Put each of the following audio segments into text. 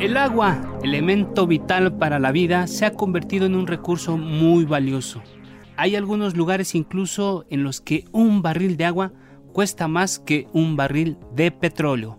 El agua, elemento vital para la vida, se ha convertido en un recurso muy valioso. Hay algunos lugares incluso en los que un barril de agua cuesta más que un barril de petróleo.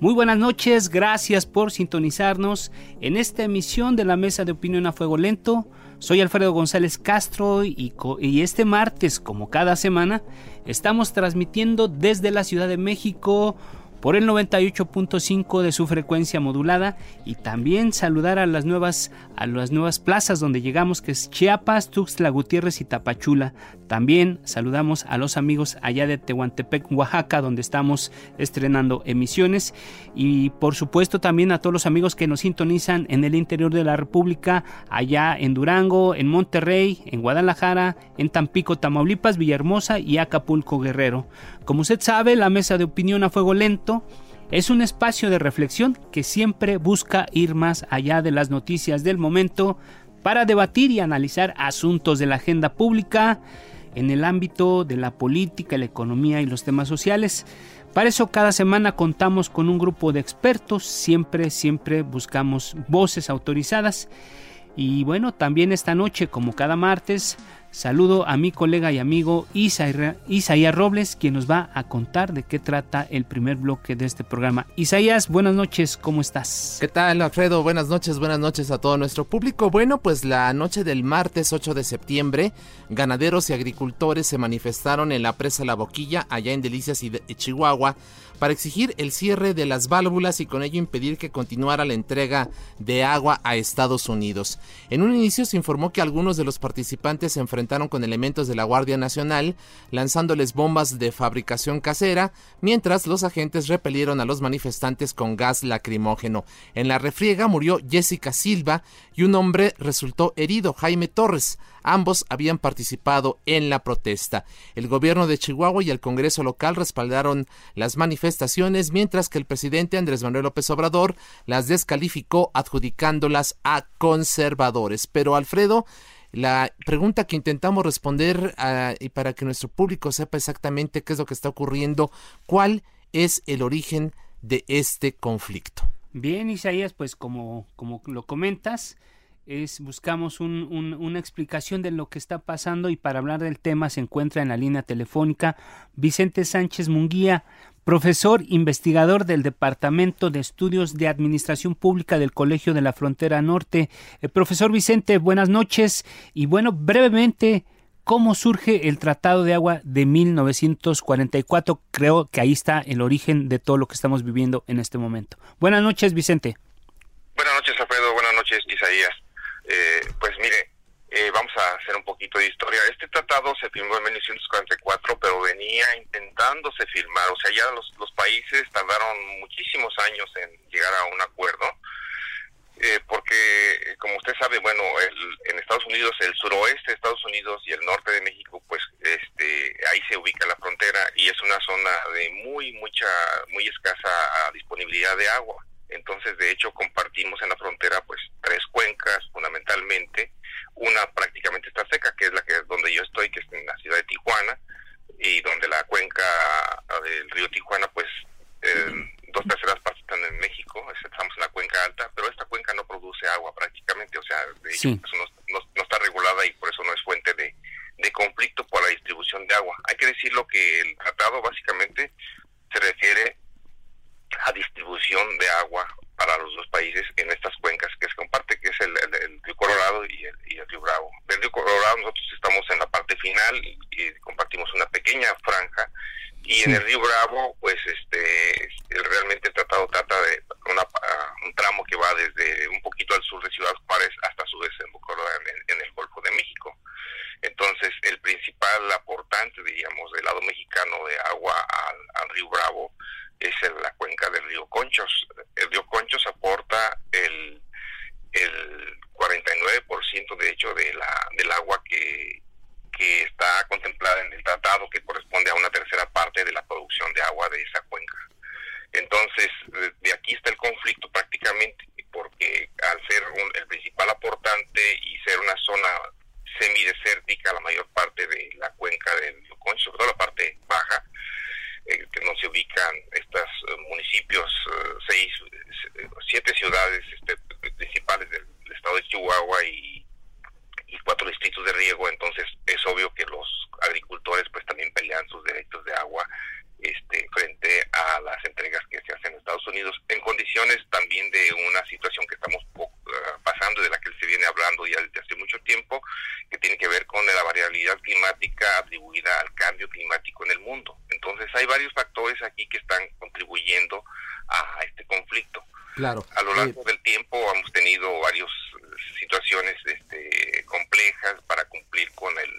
Muy buenas noches, gracias por sintonizarnos en esta emisión de la Mesa de Opinión a Fuego Lento. Soy Alfredo González Castro y, este martes, como cada semana, estamos transmitiendo desde la Ciudad de México por el 98.5 de su frecuencia modulada y también saludar a las nuevas a las nuevas plazas donde llegamos que es Chiapas, Tuxtla Gutiérrez y Tapachula. También saludamos a los amigos allá de Tehuantepec, Oaxaca, donde estamos estrenando emisiones y por supuesto también a todos los amigos que nos sintonizan en el interior de la República, allá en Durango, en Monterrey, en Guadalajara, en Tampico, Tamaulipas, Villahermosa y Acapulco Guerrero. Como usted sabe, la mesa de opinión a fuego lento es un espacio de reflexión que siempre busca ir más allá de las noticias del momento para debatir y analizar asuntos de la agenda pública en el ámbito de la política, la economía y los temas sociales. Para eso cada semana contamos con un grupo de expertos, siempre, siempre buscamos voces autorizadas. Y bueno, también esta noche, como cada martes, Saludo a mi colega y amigo Isaías Robles, quien nos va a contar de qué trata el primer bloque de este programa. Isaías, buenas noches, ¿cómo estás? ¿Qué tal, Alfredo? Buenas noches, buenas noches a todo nuestro público. Bueno, pues la noche del martes 8 de septiembre, ganaderos y agricultores se manifestaron en la presa La Boquilla, allá en Delicias y Chihuahua, para exigir el cierre de las válvulas y con ello impedir que continuara la entrega de agua a Estados Unidos. En un inicio se informó que algunos de los participantes se con elementos de la Guardia Nacional, lanzándoles bombas de fabricación casera, mientras los agentes repelieron a los manifestantes con gas lacrimógeno. En la refriega murió Jessica Silva y un hombre resultó herido, Jaime Torres. Ambos habían participado en la protesta. El gobierno de Chihuahua y el Congreso local respaldaron las manifestaciones, mientras que el presidente Andrés Manuel López Obrador las descalificó adjudicándolas a conservadores. Pero Alfredo, la pregunta que intentamos responder ah, y para que nuestro público sepa exactamente qué es lo que está ocurriendo, ¿cuál es el origen de este conflicto? Bien, Isaías, pues como, como lo comentas, es buscamos una explicación de lo que está pasando y para hablar del tema se encuentra en la línea telefónica Vicente Sánchez Munguía, profesor investigador del Departamento de Estudios de Administración Pública del Colegio de la Frontera Norte. Eh, profesor Vicente, buenas noches y bueno, brevemente, ¿cómo surge el Tratado de Agua de 1944? Creo que ahí está el origen de todo lo que estamos viviendo en este momento. Buenas noches, Vicente. Buenas noches, Alfredo. Buenas noches, Isaías. Eh, pues mire, eh, vamos a hacer un poquito de historia. Este tratado se firmó en 1944, pero venía intentándose firmar. O sea, ya los, los países tardaron muchísimos años en llegar a un acuerdo. Eh, porque, como usted sabe, bueno, en Estados Unidos, el suroeste de Estados Unidos y el norte de México, pues este, ahí se ubica la frontera y es una zona de muy, mucha, muy escasa disponibilidad de agua. Entonces, de hecho, compartimos en la frontera pues tres cuencas fundamentalmente. Una prácticamente está seca, que es la que donde yo estoy, que es en la ciudad de Tijuana, y donde la cuenca del río Tijuana, pues eh, dos terceras partes están en México, estamos en la cuenca alta, pero esta cuenca no produce agua prácticamente, o sea, de hecho, pues, no, está regulada y por eso no es fuente de, de conflicto por la distribución de agua. Hay que decirlo que el tratado básicamente se refiere En el río Bravo, pues este, realmente el tratado trata de un tramo que va desde un poquito al sur de Ciudad Juárez hasta su desembocadura en en el Golfo de México. Entonces, el principal aportante, diríamos, del lado mexicano de agua al, río Bravo es la cuenca del río Conchos. El río Conchos aporta el, el 49% de hecho de la, del agua que, que está contemplada en el tratado, que corresponde a una tercera parte de la producción de agua de esa cuenca. Entonces, de aquí está el conflicto prácticamente, porque al ser el principal aportante y ser una zona semidesértica la mayor parte de la cuenca del río Concho, sobre todo la parte baja, eh, que no se ubican estos eh, municipios, eh, seis, siete ciudades este, principales del, estado de Chihuahua y, y cuatro distritos de riego, entonces es obvio que los agricultores pues también pelean sus derechos de agua este, frente a las entregas que se hacen en Estados Unidos, en condiciones también de una situación que estamos pasando, de la que se viene hablando ya desde hace mucho tiempo, que tiene que ver con la variabilidad climática atribuida al cambio climático en el mundo. Entonces hay varios factores aquí que están contribuyendo a este conflicto. Claro. A lo largo del tiempo hemos tenido varias situaciones este, complejas para cumplir con el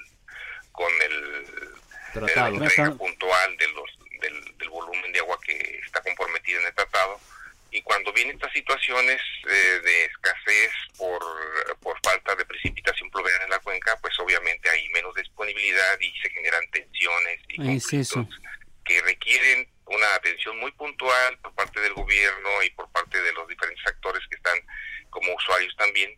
con el, la entrega puntual de los del, volumen de agua que está comprometido en el tratado. Y cuando vienen estas situaciones eh, de escasez por, por falta de precipitación pluvial en la cuenca, pues obviamente hay menos disponibilidad y se generan tensiones y conflictos requieren una atención muy puntual por parte del gobierno y por parte de los diferentes actores que están como usuarios también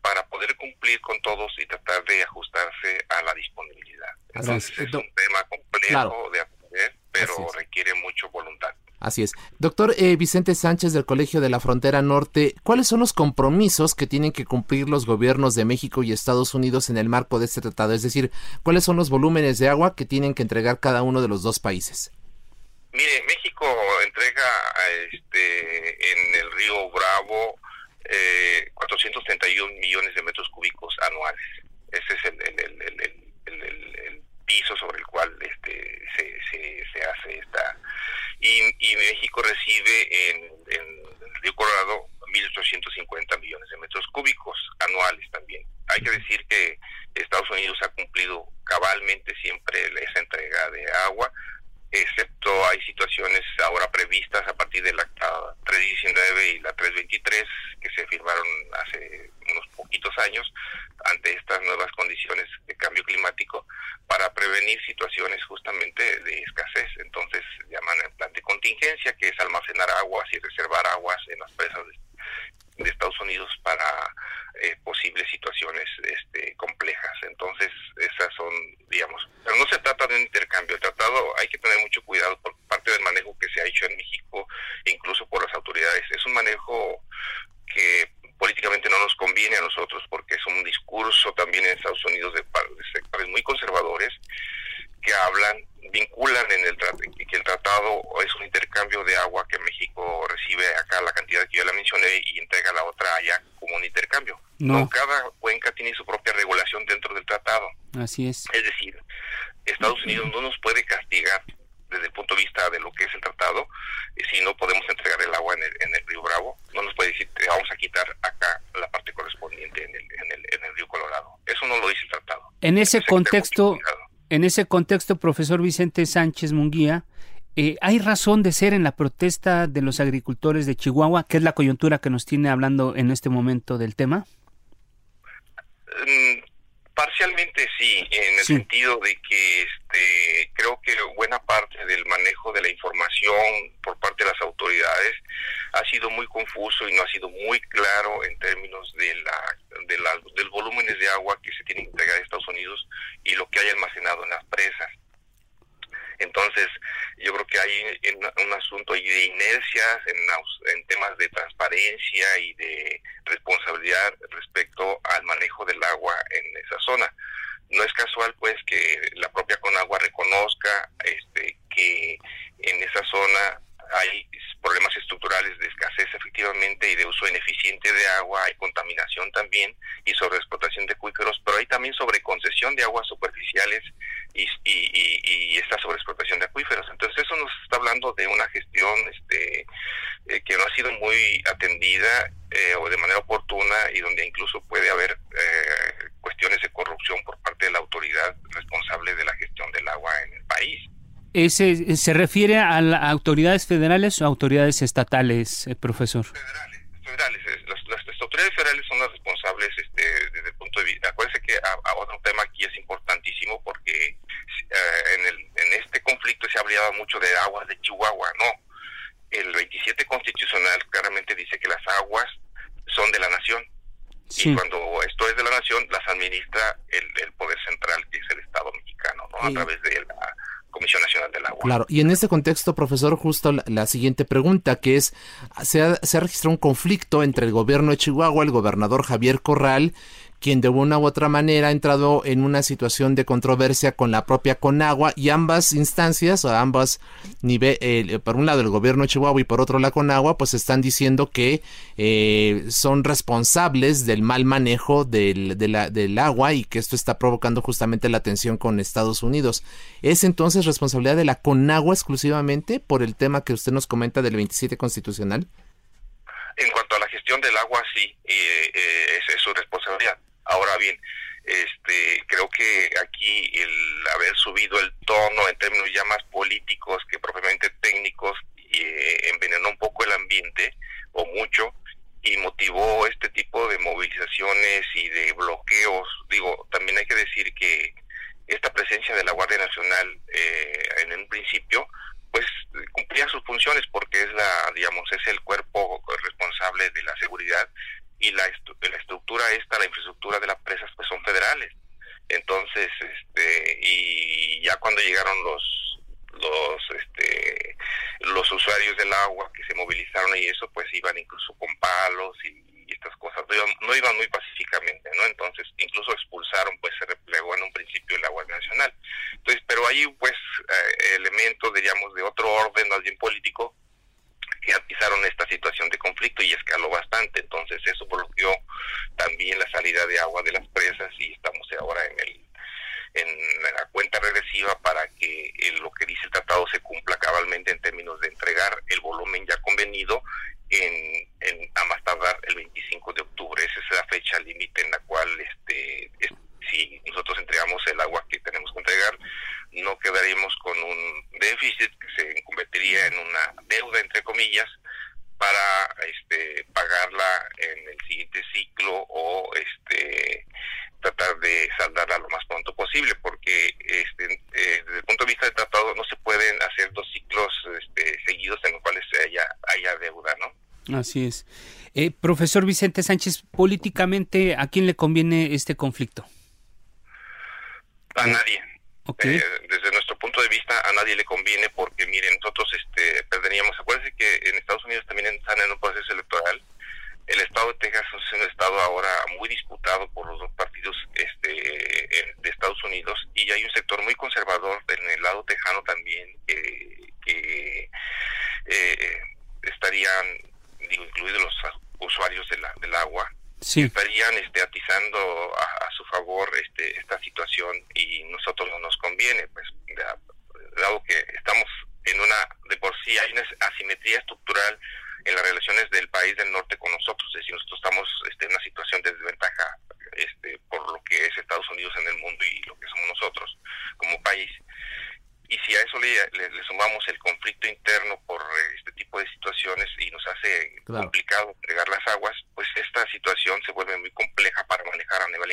para poder cumplir con todos y tratar de ajustarse a la disponibilidad. Entonces es un tema complejo de pero requiere mucho voluntad. Doctor eh, Vicente Sánchez del Colegio de la Frontera Norte, ¿cuáles son los compromisos que tienen que cumplir los gobiernos de México y Estados Unidos en el marco de este tratado? Es decir, ¿cuáles son los volúmenes de agua que tienen que entregar cada uno de los dos países? Mire, México entrega este, en el río Bravo eh, 431 millones de metros cúbicos anuales. Ese es el piso sobre el cual este, se, se, hace esta. Y, y, México recibe en, en el Río Colorado 1.850 millones de metros cúbicos anuales también. Hay que decir que Estados Unidos ha cumplido cabalmente siempre esa entrega de agua, ahora previstas a partir de la 319 y la 323 que se firmaron hace unos poquitos años ante estas nuevas condiciones de cambio climático para prevenir situaciones justamente de escasez. Entonces llaman el plan de contingencia, que es almacenar aguas y reservar aguas en las presas de, Estados Unidos para eh, posibles situaciones este, complejas. Entonces esas son, digamos, pero no se trata de un intercambio. El tratado hay que tener mucho cuidado por parte del manejo que se ha hecho en México, incluso por las autoridades. Es un manejo que políticamente no nos conviene a nosotros porque es un discurso también en Estados Unidos de, sectores muy conservadores que hablan, vinculan en el que el tratado es un intercambio de agua que México recibe acá la cantidad que yo la mencioné y entrega la otra allá como un No. cada cuenca tiene su propia regulación dentro del tratado. Así es. Es decir, Estados Unidos no nos puede castigar desde el punto de vista de lo que es el tratado, eh, si no podemos entregar el agua en el, en el río Bravo, no nos puede decir, te vamos a quitar acá la parte correspondiente en el, en el, en el río Colorado. Eso no lo dice el tratado. En ese contexto, en ese contexto, profesor Vicente Sánchez Munguía, eh, ¿hay razón de ser en la protesta de los agricultores de Chihuahua, que es la coyuntura que nos tiene hablando en este momento del tema? Sí, en sentido de que este, creo que buena parte del manejo de la información por parte de las autoridades ha sido muy confuso y no ha sido muy claro en términos de la, de la, del volúmenes de agua que se tiene que entregar a Estados Unidos y lo que hay almacenado en las presas. Entonces, yo creo que hay un asunto de inercias en, en temas de transparencia y de responsabilidad respecto al manejo del agua en esa zona. No es casual, pues, que la propia Conagua reconozca este, que en esa zona hay problemas estructurales de escasez efectivamente y de uso ineficiente de agua, hay contaminación también y sobre explotación de acuíferos, pero hay también sobre concesión de aguas superficiales y, y, esta sobreexplotación de acuíferos. Entonces eso nos está hablando de una gestión este, eh, que no ha sido muy atendida eh, o de manera oportuna y donde incluso puede haber eh, cuestiones de corrupción por parte de la autoridad responsable de la gestión del agua en el país. Ese, ¿Se refiere a, autoridades federales o autoridades estatales, profesor? Federales, federales. Las, autoridades federales son las responsables este, desde el punto de vista. Acuérdense que a, otro tema aquí es importantísimo porque en, el, en este conflicto se ha hablado mucho de aguas de Chihuahua. No, el 27 constitucional claramente dice que las aguas son de la nación. Y cuando esto es de la nación, las administra el, poder central, que es el Estado mexicano, ¿no? a través de la Comisión Nacional del Agua. Claro, y en este contexto, profesor, justo la, siguiente pregunta, que es, se ha, se ha registrado un conflicto entre el gobierno de Chihuahua, el gobernador Javier Corral, quien de una u otra manera ha entrado en una situación de controversia con la propia Conagua y ambas instancias, o ambas niveles, por un lado el gobierno de Chihuahua y por otro la Conagua, pues están diciendo que eh, son responsables del mal manejo del, agua y que esto está provocando justamente la tensión con Estados Unidos. ¿Es entonces responsabilidad de la Conagua exclusivamente por el tema que usted nos comenta del 27 constitucional? En cuanto a la gestión del agua, sí, eh, eh, es, su responsabilidad. Ahora bien, este, creo que aquí el haber subido el tono en términos ya más políticos que propiamente técnicos eh, envenenó un poco el ambiente o mucho y motivó este tipo de movilizaciones y de bloqueos. Digo, también hay que decir que esta presencia de la Guardia Nacional eh, en un principio pues cumplía sus funciones porque es la digamos es el cuerpo responsable de la seguridad y la, la estructura esta la infraestructura de las presas pues son federales entonces este y ya cuando llegaron los los este los usuarios del agua que se movilizaron y eso pues iban incluso con palos y estas cosas no iban, muy pacíficamente, ¿no? Entonces, incluso expulsaron, pues se replegó en un principio la Guardia Nacional. Entonces, pero ahí, pues, eh, elementos, diríamos, de otro orden, más bien político, que atizaron esta situación de conflicto y escaló bastante. Entonces, eso bloqueó también la salida de agua de las presas y estamos ahora en el en la cuenta regresiva para que eh, lo que dice el tratado se cumpla cabalmente en términos de entregar el volumen ya convenido en, a más tardar el 25 de octubre. Esa es la fecha límite en la cual este, si nosotros entregamos el agua que tenemos que entregar, no quedaríamos con un déficit que se convertiría en una deuda, entre comillas, para este, pagarla en el siguiente ciclo o este, tratar de saldarla lo más pronto posible, porque este, eh, desde el punto de vista del tratado no se pueden hacer dos ciclos este, seguidos en los cuales haya, haya deuda, ¿no? Así es. Eh, profesor Vicente Sánchez, políticamente, ¿a quién le conviene este conflicto? A nadie. Eh, desde nuestro punto de vista, a nadie le conviene porque, miren, nosotros este, perderíamos. Acuérdense que en Estados Unidos también están en un proceso electoral el estado de Texas es un estado ahora muy disputado por los dos partidos este, de Estados Unidos y hay un sector muy conservador en el lado tejano también que eh, estarían, digo, incluidos los usuarios de la, del agua, estarían este, atizando a, su favor este, esta situación y nosotros no nos conviene, pues dado que estamos en una, de por sí hay una asimetría estructural en las relaciones del país del norte con nosotros, es decir, nosotros estamos este, en una situación de desventaja este, por lo que es Estados Unidos en el mundo y lo que somos nosotros como país. Y si a eso le, le, sumamos el conflicto interno por este tipo de situaciones y nos hace complicado entregar las aguas, pues esta situación se vuelve muy compleja para manejar a nivel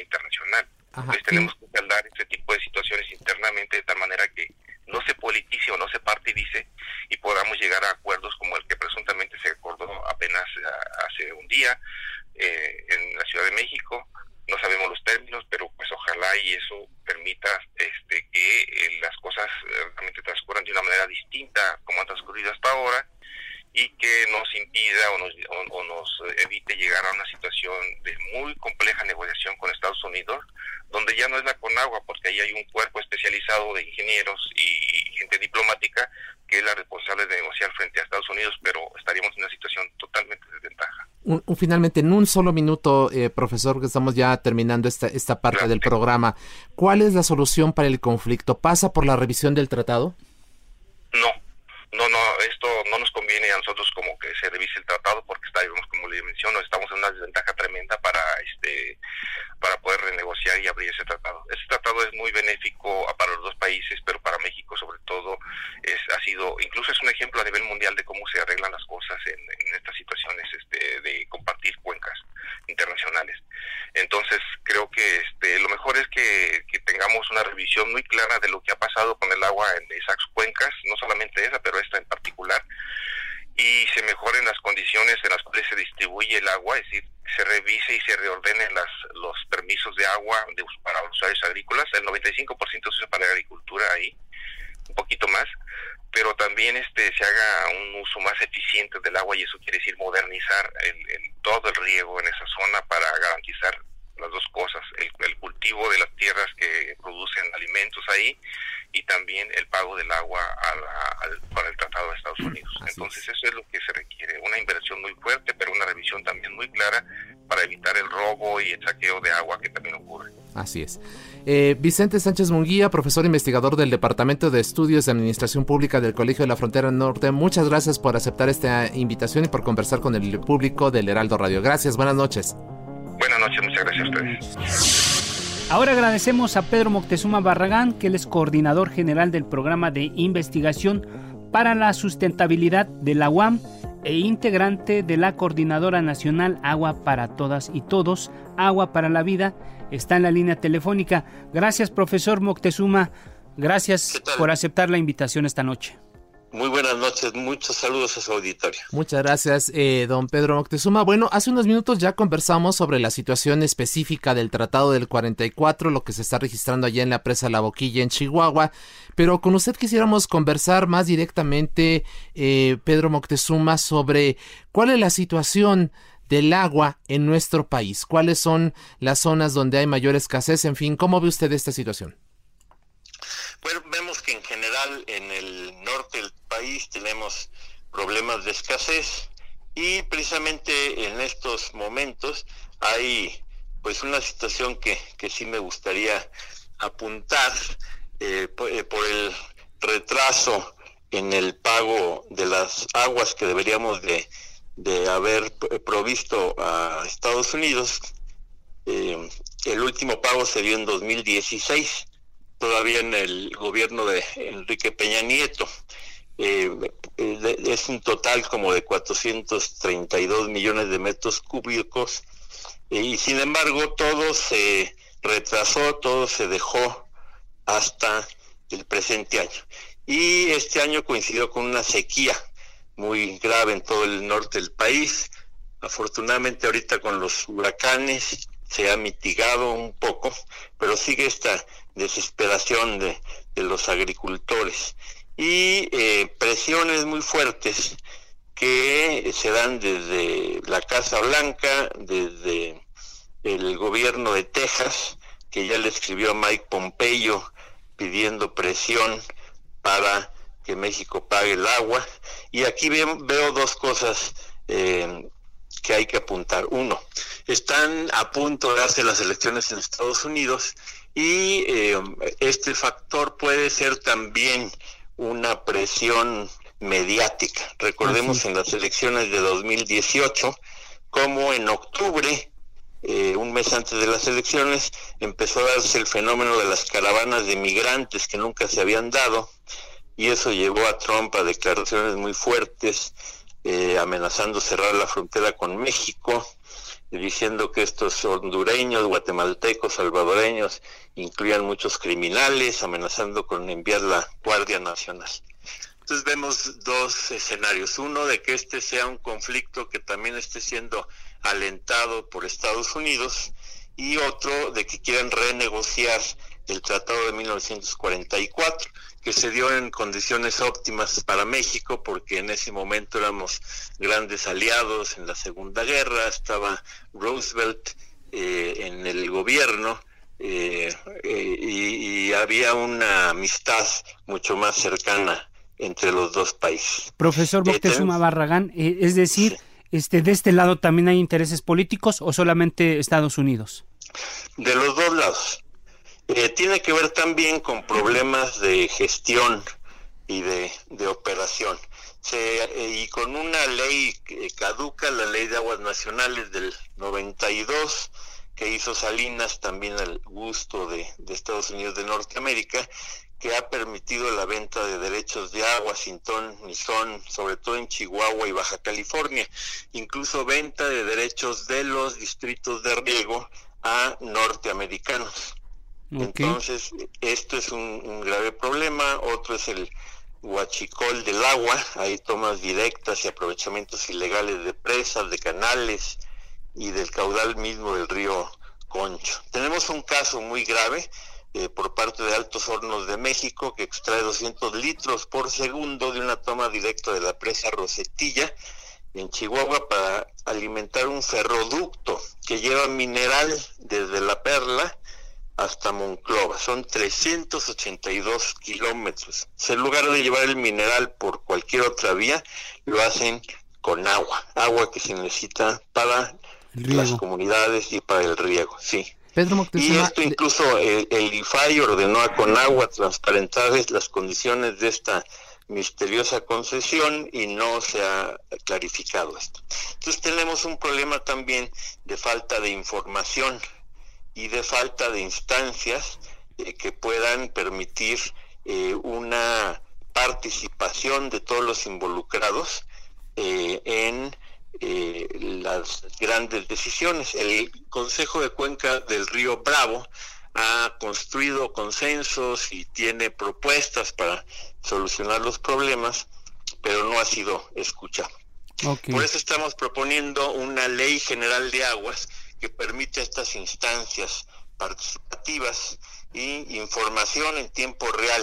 internacional. Entonces tenemos que saldar este tipo de situaciones internamente de tal manera que no se politice o no se partidice y podamos llegar a acuerdos como el que presuntamente se acordó apenas eh, hace un día eh, en la Ciudad de México. No sabemos los términos, pero pues ojalá y eso permita este, que eh, las cosas realmente transcurran de una manera distinta como han transcurrido hasta ahora y que nos impida o nos, o, nos evite llegar a una situación de muy compleja negociación con Estados Unidos, donde ya no es la Conagua, porque ahí hay un cuerpo especializado de ingenieros y gente diplomática que es la responsable de negociar frente a Estados Unidos, pero estaríamos en una situación totalmente desventaja. Finalmente, en un solo minuto, eh, profesor, que estamos ya terminando esta, esta parte del programa, ¿cuál es la solución para el conflicto? ¿Pasa por la revisión del tratado? No, no, no, esto no nos conviene a nosotros como que se revise el tratado porque estábamos, como le menciono, estamos en una desventaja tremenda para este para poder renegociar y abrir ese tratado. Ese tratado es muy benéfico para los dos países, pero para México sobre todo es ha sido incluso es un ejemplo a nivel mundial de cómo se arreglan las cosas en, en estas situaciones este, de compartir cuencas internacionales. Entonces creo que este lo mejor es que, que tengamos una revisión muy clara de lo que ha pasado con el agua en esas cuencas, no solamente esa, pero esta en particular, y se mejoren las condiciones en las cuales se distribuye el agua, es decir, se revise y se reordenen las, los permisos de agua de, para los usuarios agrícolas. El 95% se usa para la agricultura ahí, un poquito más, pero también este se haga un uso más eficiente del agua y eso quiere decir modernizar el, todo el riego en esa zona para garantizar las dos cosas, el, el cultivo de las tierras que producen alimentos ahí y también el pago del agua para el Tratado de Estados Unidos. Entonces eso es lo que se requiere, una inversión muy fuerte, pero una revisión también muy clara para evitar el robo y el saqueo de agua que también ocurre. Así es. Eh, Vicente Sánchez Munguía, profesor investigador del Departamento de Estudios de Administración Pública del Colegio de la Frontera Norte, muchas gracias por aceptar esta invitación y por conversar con el público del Heraldo Radio. Gracias, buenas noches. Buenas noches, muchas gracias a ustedes. Ahora agradecemos a Pedro Moctezuma Barragán, que él es coordinador general del programa de investigación para la sustentabilidad de la UAM e integrante de la Coordinadora Nacional Agua para Todas y Todos, Agua para la Vida, está en la línea telefónica. Gracias, profesor Moctezuma. Gracias por aceptar la invitación esta noche. Muy buenas noches, muchos saludos a su auditorio. Muchas gracias, eh, don Pedro Moctezuma. Bueno, hace unos minutos ya conversamos sobre la situación específica del Tratado del 44, lo que se está registrando allá en la presa La Boquilla, en Chihuahua. Pero con usted quisiéramos conversar más directamente, eh, Pedro Moctezuma, sobre cuál es la situación del agua en nuestro país, cuáles son las zonas donde hay mayor escasez, en fin, ¿cómo ve usted esta situación? Bueno, vemos que en general en el tenemos problemas de escasez y precisamente en estos momentos hay pues una situación que, que sí me gustaría apuntar eh, eh, por, el retraso en el pago de las aguas que deberíamos de, de haber provisto a Estados Unidos. Eh, el último pago se dio en 2016 todavía en el gobierno de Enrique Peña Nieto. Eh, es un total como de 432 millones de metros cúbicos eh, y sin embargo todo se retrasó, todo se dejó hasta el presente año. Y este año coincidió con una sequía muy grave en todo el norte del país. Afortunadamente ahorita con los huracanes se ha mitigado un poco, pero sigue esta desesperación de, los agricultores y eh, presiones muy fuertes que se dan desde la Casa Blanca, desde el gobierno de Texas, que ya le escribió a Mike Pompeo pidiendo presión para que México pague el agua. Y aquí veo, dos cosas eh, que hay que apuntar. Uno, están a punto de darse las elecciones en Estados Unidos y eh, este factor puede ser también una presión mediática. Recordemos en las elecciones de 2018 como en octubre, eh, un mes antes de las elecciones, empezó a darse el fenómeno de las caravanas de migrantes que nunca se habían dado y eso llevó a Trump a declaraciones muy fuertes eh, amenazando cerrar la frontera con México, diciendo que estos hondureños, guatemaltecos, salvadoreños incluían muchos criminales, amenazando con enviar la Guardia Nacional. Entonces vemos dos escenarios. Uno de que este sea un conflicto que también esté siendo alentado por Estados Unidos y otro de que quieran renegociar el Tratado de 1944 que se dio en condiciones óptimas para México, porque en ese momento éramos grandes aliados en la Segunda Guerra, estaba Roosevelt eh, en el gobierno eh, eh, y, había una amistad mucho más cercana entre los dos países. Profesor Moctezuma Barragán, es decir, Este, ¿De este lado también hay intereses políticos o solamente Estados Unidos? De los dos lados. Eh, tiene que ver también con problemas de gestión y de, operación. Eh, y con una ley caduca, la ley de aguas nacionales del 92, que hizo Salinas también al gusto de, Estados Unidos de Norteamérica, que ha permitido la venta de derechos de agua sin ton son, sobre todo en Chihuahua y Baja California, incluso venta de derechos de los distritos de riego a norteamericanos. Entonces, esto es un, grave problema. Otro es el huachicol del agua. Hay tomas directas y aprovechamientos ilegales de presas, de canales y del caudal mismo del río Concho. Tenemos un caso muy grave eh, por parte de Altos Hornos de México, que extrae 200 litros por segundo de una toma directa de la presa Rosetilla en Chihuahua para alimentar un ferroducto que lleva mineral desde La Perla hasta Monclova. Son 382 kilómetros. En lugar de llevar el mineral por cualquier otra vía, lo hacen con agua, agua que se necesita para las comunidades y para el riego, sí y esto incluso el, IFAI ordenó a Conagua transparentar las condiciones de esta misteriosa concesión y no se ha clarificado esto. Entonces tenemos un problema también de falta de información y de falta de instancias eh, que puedan permitir eh, una participación de todos los involucrados eh, en eh, las grandes decisiones. El Consejo de Cuenca del Río Bravo ha construido consensos y tiene propuestas para solucionar los problemas, pero no ha sido escuchado. Por eso estamos proponiendo una ley general de aguas que permite estas instancias participativas y información en tiempo real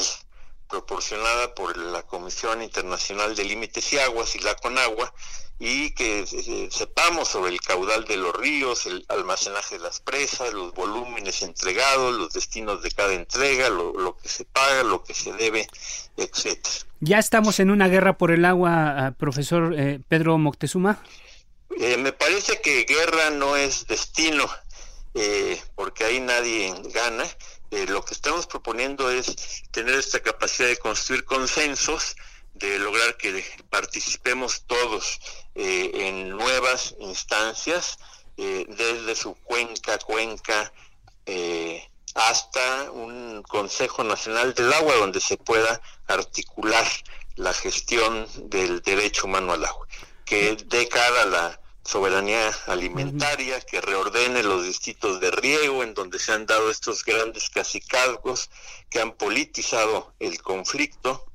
proporcionada por la Comisión Internacional de Límites y Aguas y la CONAGUA y que eh, sepamos sobre el caudal de los ríos, el almacenaje de las presas, los volúmenes entregados, los destinos de cada entrega, lo, que se paga, lo que se debe, etcétera. ¿Ya estamos en una guerra por el agua, ah, profesor eh, Pedro Moctezuma? Eh, me parece que guerra no es destino, porque ahí nadie gana. lo que estamos proponiendo es tener esta capacidad de construir consensos, de lograr que participemos todos eh, en nuevas instancias, eh, desde su cuenca, cuenca, eh, hasta un Consejo Nacional del Agua donde se pueda articular la gestión del derecho humano al agua, que dé cara a la soberanía alimentaria, que reordene los distritos de riego en donde se han dado estos grandes cacicazgos que han politizado el conflicto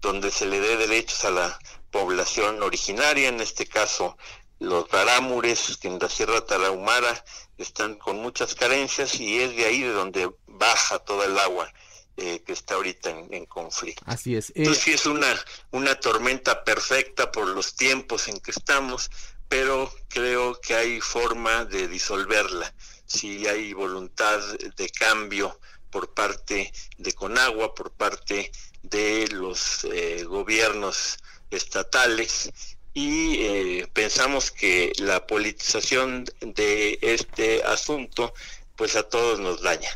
donde se le dé derechos a la población originaria, en este caso los rarámures, que en la Sierra Tarahumara están con muchas carencias y es de ahí de donde baja toda el agua eh, que está ahorita en, conflicto. Así es. Eh... Entonces sí es una, una tormenta perfecta por los tiempos en que estamos, pero creo que hay forma de disolverla, si hay voluntad de cambio por parte de Conagua, por parte de los eh, gobiernos estatales y eh, pensamos que la politización de este asunto pues a todos nos daña.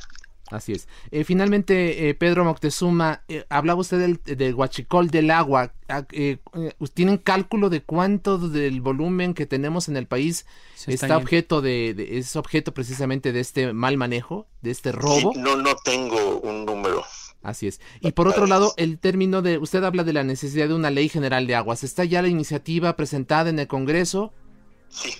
Así es. Eh, finalmente, Pedro Moctezuma, hablaba usted del, del, huachicol del agua. Ah, ¿Tienen cálculo de cuánto del volumen que tenemos en el país está, objeto de, es objeto precisamente de este mal manejo, de este robo? no, no tengo un número. Así es. Y por otro lado, el término de, usted habla de la necesidad de una ley general de aguas. ¿Está ya la iniciativa presentada en el Congreso? Sí,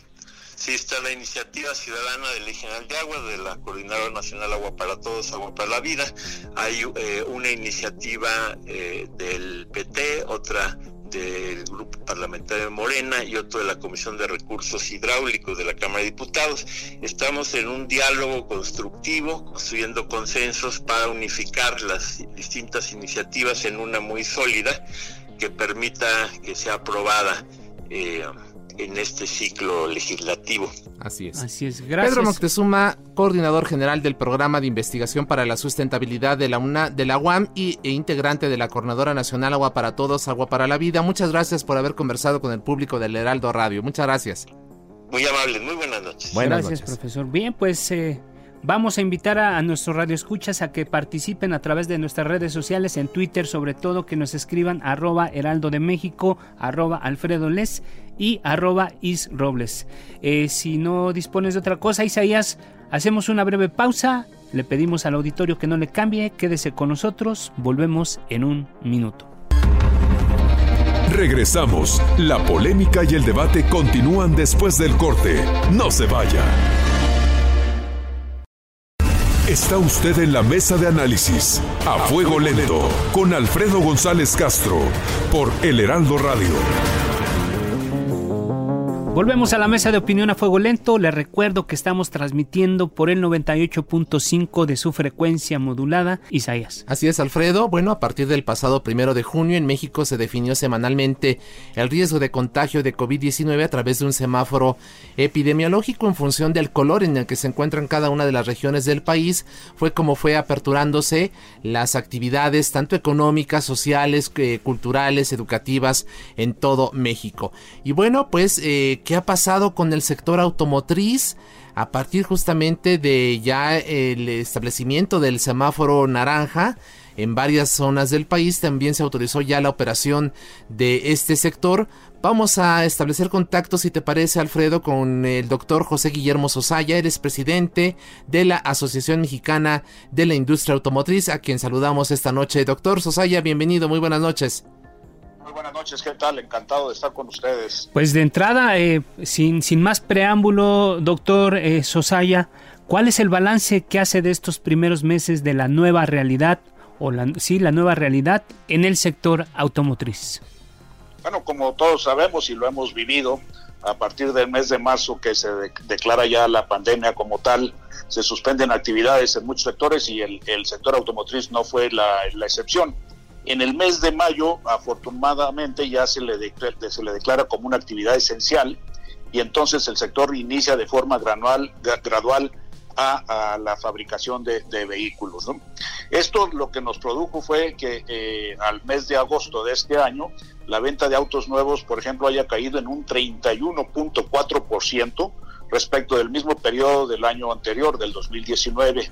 sí está la iniciativa ciudadana de ley de aguas de la Coordinadora Nacional Agua para Todos, Agua para la Vida. Hay eh, una iniciativa eh, del PT, otra del Grupo Parlamentario de Morena y otro de la Comisión de Recursos Hidráulicos de la Cámara de Diputados. Estamos en un diálogo constructivo, construyendo consensos para unificar las distintas iniciativas en una muy sólida que permita que sea aprobada eh, en este ciclo legislativo. Así es. Así es, gracias. Pedro Moctezuma, coordinador general del Programa de Investigación para la Sustentabilidad de la, UNA, de la UAM y, e integrante de la Coordinadora Nacional Agua para Todos, Agua para la Vida. Muchas gracias por haber conversado con el público del Heraldo Radio. Muchas gracias. Muy amable, muy buenas noches. Buenas gracias, profesor. Bien, pues eh, Vamos a invitar a, a nuestros radioescuchas a que participen a través de nuestras redes sociales, en Twitter sobre todo, que nos escriban arroba heraldo de México, arroba y arroba is robles. Eh, si no dispones de otra cosa, Isaías, hacemos una breve pausa, le pedimos al auditorio que no le cambie, quédese con nosotros, volvemos en un minuto. Regresamos, la polémica y el debate continúan después del corte, no se vaya. Está usted en la mesa de análisis a fuego lento con Alfredo González Castro por El Heraldo Radio. Volvemos a la mesa de opinión a fuego lento. Les recuerdo que estamos transmitiendo por el 98.5 de su frecuencia modulada. Isaías. Así es, Alfredo. Bueno, a partir del pasado primero de junio en México se definió semanalmente el riesgo de contagio de COVID-19 a través de un semáforo epidemiológico en función del color en el que se encuentran cada una de las regiones del país. Fue como fue aperturándose las actividades tanto económicas, sociales, eh, culturales, educativas en todo México. Y bueno, pues eh, qué ha pasado con el sector automotriz a partir justamente de ya el establecimiento del semáforo naranja. En varias zonas del país también se autorizó ya la operación de este sector. Vamos a establecer contacto, si te parece, Alfredo, con el doctor José Guillermo Sosaya. Eres presidente de la Asociación Mexicana de la Industria Automotriz, a quien saludamos esta noche. Doctor Sosaya, bienvenido, muy buenas noches buenas noches, ¿qué tal? Encantado de estar con ustedes. Pues de entrada, eh, sin, sin más preámbulo, doctor eh, Sosaya, ¿cuál es el balance que hace de estos primeros meses de la nueva realidad, o la, sí, la nueva realidad en el sector automotriz? Bueno, como todos sabemos y lo hemos vivido, a partir del mes de marzo que se declara ya la pandemia como tal, se suspenden actividades en muchos sectores y el, el sector automotriz no fue la, la excepción. En el mes de mayo, afortunadamente, ya se le, declara, se le declara como una actividad esencial y entonces el sector inicia de forma gradual, gradual a, la fabricación de, vehículos. Esto lo que nos produjo fue que eh, al mes de agosto de este año, la venta de autos nuevos, por ejemplo, haya caído en un 31.4% respecto del mismo periodo del año anterior, del 2019.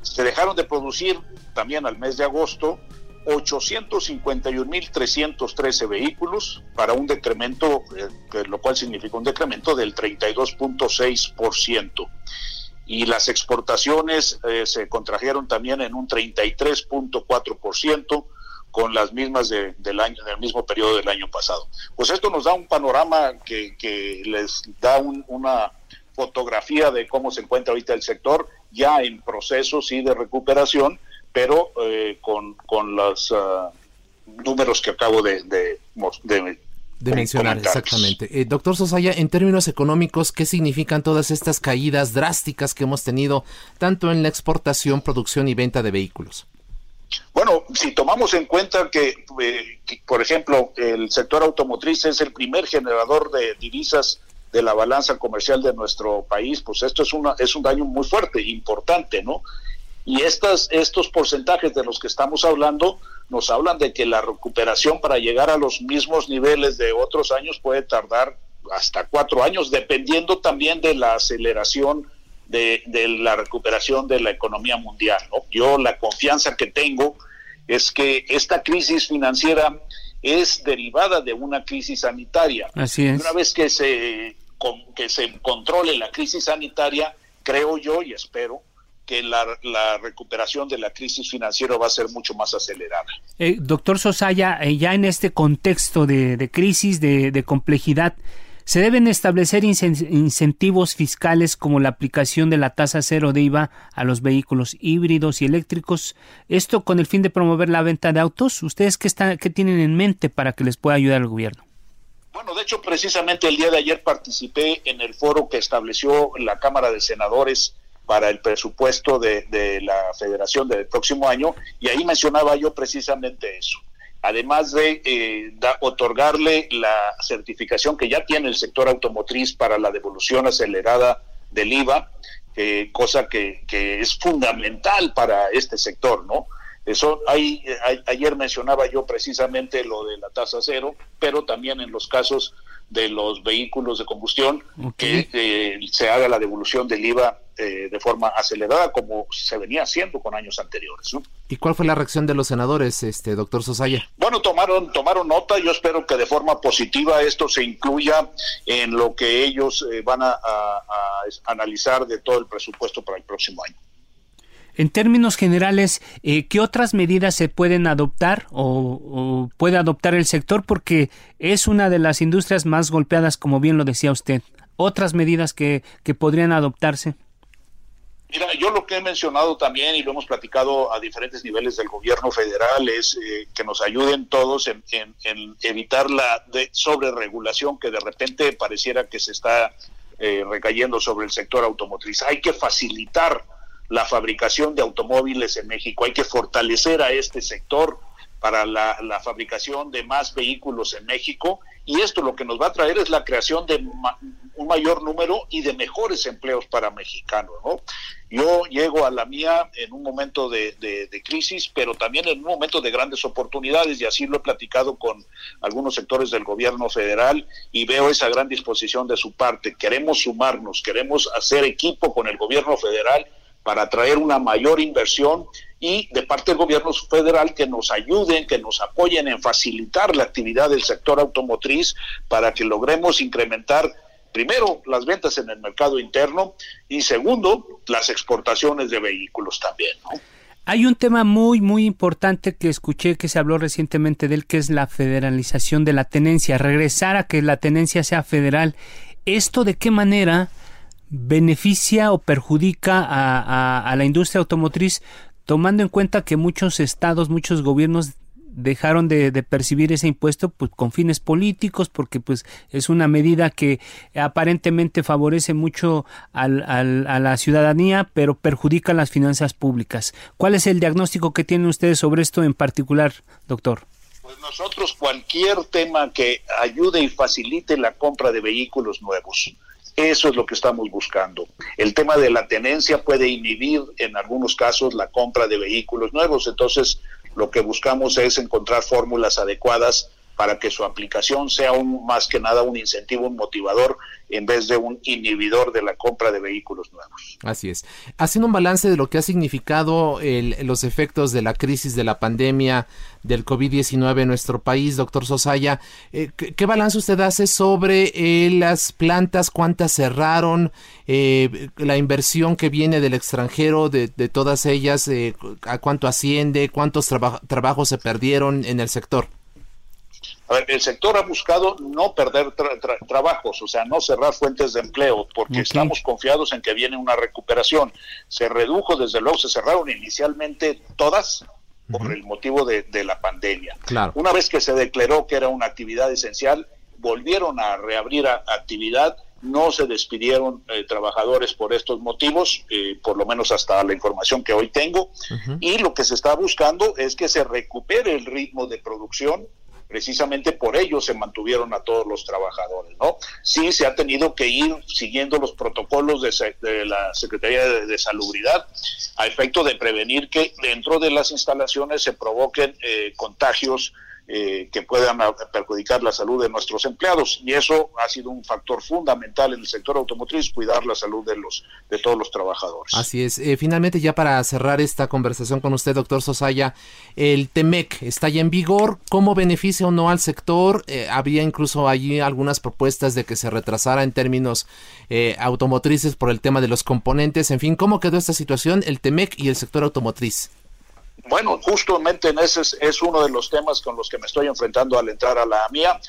Se dejaron de producir también al mes de agosto 851.313 vehículos para un decremento, eh, lo cual significa un decremento del 32.6%. Y las exportaciones eh, se contrajeron también en un 33.4% con las mismas del año, del mismo periodo del año pasado. Pues esto nos da un panorama que, les da una fotografía de cómo se encuentra ahorita el sector ya en procesos y de recuperación pero eh, con, con, los ah, números que acabo de, de, mencionar, exactamente. Eh, doctor Sosaya, en términos económicos, ¿qué significan todas estas caídas drásticas que hemos tenido tanto en la exportación, producción y venta de vehículos? Bueno, si tomamos en cuenta que, eh, que, por ejemplo, el sector automotriz es el primer generador de divisas de la balanza comercial de nuestro país, pues esto es, una, es un daño muy fuerte, importante, ¿no? Y estas, estos porcentajes de los que estamos hablando nos hablan de que la recuperación para llegar a los mismos niveles de otros años puede tardar hasta cuatro años, dependiendo también de la aceleración de, la recuperación de la economía mundial. Yo la confianza que tengo es que esta crisis financiera es derivada de una crisis sanitaria. Así es. Una vez que se, que se controle la crisis sanitaria, creo yo y espero que la, recuperación de la crisis financiera va a ser mucho más acelerada. Eh, doctor Sosaya, eh, ya en este contexto de, crisis, de, complejidad, ¿se deben establecer incentivos fiscales como la aplicación de la tasa cero de IVA a los vehículos híbridos y eléctricos? Esto con el fin de promover la venta de autos. ¿Ustedes qué, están, qué tienen en mente para que les pueda ayudar el gobierno? Bueno, de hecho, precisamente el día de ayer participé en el foro que estableció la Cámara de Senadores para el presupuesto de, la federación del próximo año y ahí mencionaba yo precisamente eso. además de eh, otorgarle la certificación que ya tiene el sector automotriz para la devolución acelerada del IVA, eh, cosa que, es fundamental para este sector, ¿no? Eso, hay, ayer mencionaba yo precisamente lo de la tasa cero, pero también en los casos de los vehículos de combustión, que eh, se haga la devolución del IVA eh, de forma acelerada como se venía haciendo con años anteriores. ¿Y cuál fue la reacción de los senadores, este doctor Sosaya? Bueno, tomaron tomaron nota. Yo espero que de forma positiva esto se incluya en lo que ellos eh, van a analizar de todo el presupuesto para el próximo año. En términos generales, eh, ¿qué otras medidas se pueden adoptar o, puede adoptar el sector? Porque es una de las industrias más golpeadas, como bien lo decía usted. ¿Otras medidas que, podrían adoptarse? Mira, yo lo que he mencionado también y lo hemos platicado a diferentes niveles del gobierno federal es eh, que nos ayuden todos en, evitar la de sobreregulación que de repente pareciera que se está eh, recayendo sobre el sector automotriz. Hay que facilitar la fabricación de automóviles en México. Hay que fortalecer a este sector para la, fabricación de más vehículos en México y esto lo que nos va a traer es la creación de un mayor número y de mejores empleos para mexicanos. ¿no? Yo llego a la mía en un momento de, de, crisis, pero también en un momento de grandes oportunidades y así lo he platicado con algunos sectores del gobierno federal y veo esa gran disposición de su parte. Queremos sumarnos, queremos hacer equipo con el gobierno federal para atraer una mayor inversión y de parte del gobierno federal que nos ayuden, que nos apoyen en facilitar la actividad del sector automotriz para que logremos incrementar primero las ventas en el mercado interno y segundo las exportaciones de vehículos también. Hay un tema muy, muy importante que escuché que se habló recientemente de él, que es la federalización de la tenencia, regresar a que la tenencia sea federal. ¿Esto de qué manera beneficia o perjudica a, la industria automotriz, tomando en cuenta que muchos estados, muchos gobiernos dejaron de, percibir ese impuesto pues con fines políticos porque pues es una medida que aparentemente favorece mucho al, a la ciudadanía pero perjudica las finanzas públicas. ¿Cuál es el diagnóstico que tienen ustedes sobre esto en particular, doctor? Pues nosotros cualquier tema que ayude y facilite la compra de vehículos nuevos, eso es lo que estamos buscando. El tema de la tenencia puede inhibir en algunos casos la compra de vehículos nuevos, entonces lo que buscamos es encontrar fórmulas adecuadas para que su aplicación sea un, más que nada un incentivo, un motivador, en vez de un inhibidor de la compra de vehículos nuevos. Así es. Haciendo un balance de lo que ha significado los efectos de la crisis de la pandemia del COVID-19 en nuestro país, doctor Sosaya, eh, ¿qué, balance usted hace sobre eh, las plantas, cuántas cerraron, eh, la inversión que viene del extranjero de, todas ellas, a cuánto asciende, cuántos trabajos se perdieron en el sector? A ver, el sector ha buscado no perder trabajos, o sea, no cerrar fuentes de empleo, porque estamos confiados en que viene una recuperación. Se redujo, desde luego, se cerraron inicialmente todas por el motivo de, la pandemia. Una vez que se declaró que era una actividad esencial, volvieron a reabrir actividad no se despidieron eh, trabajadores por estos motivos, eh, por lo menos hasta la información que hoy tengo, y lo que se está buscando es que se recupere el ritmo de producción precisamente por ello se mantuvieron a todos los trabajadores, ¿no? Sí se ha tenido que ir siguiendo los protocolos de, la Secretaría de, Salubridad a efecto de prevenir que dentro de las instalaciones se provoquen eh, contagios eh, que puedan perjudicar la salud de nuestros empleados. Y eso ha sido un factor fundamental en el sector automotriz cuidar la salud de los de todos los trabajadores. Así es. Eh, finalmente ya para cerrar esta conversación con usted doctor Sosaya el Temec está ya en vigor. Cómo beneficia o no al sector eh, había incluso allí algunas propuestas de que se retrasara en términos automotrices por el tema de los componentes. En fin cómo quedó esta situación el Temec y el sector automotriz bueno, justamente en ese es, uno de los temas con los que me estoy enfrentando al entrar a la mía,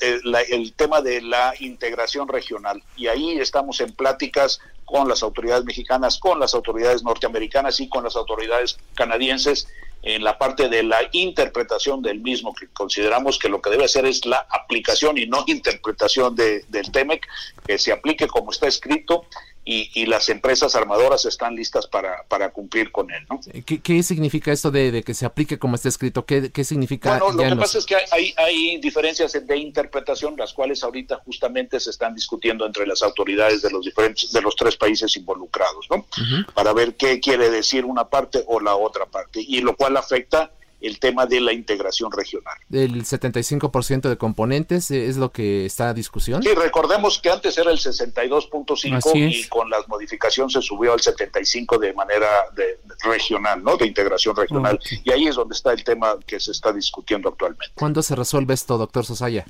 eh, el, tema de la integración regional. Y ahí estamos en pláticas con las autoridades mexicanas, con las autoridades norteamericanas y con las autoridades canadienses en la parte de la interpretación del mismo, que consideramos que lo que debe hacer es la aplicación y no interpretación del TEMEC, que se aplique como está escrito y, las empresas armadoras están listas para, para cumplir con él. ¿no? ¿Qué, significa esto de, que se aplique como está escrito? ¿Qué, qué significa? Bueno, lo que pasa es que hay, hay diferencias de interpretación, las cuales ahorita justamente se están discutiendo entre las autoridades de los diferentes de los tres países involucrados, ¿no? Para ver qué quiere decir una parte o la otra parte, y lo cual afecta el tema de la integración regional. ¿El 75% de componentes es lo que está a discusión? Sí, recordemos que antes era el 62.5 y con la modificación se subió al 75 de manera de, regional, ¿no? De integración regional. Y ahí es donde está el tema que se está discutiendo actualmente. ¿Cuándo se resuelve esto, doctor Sosaya?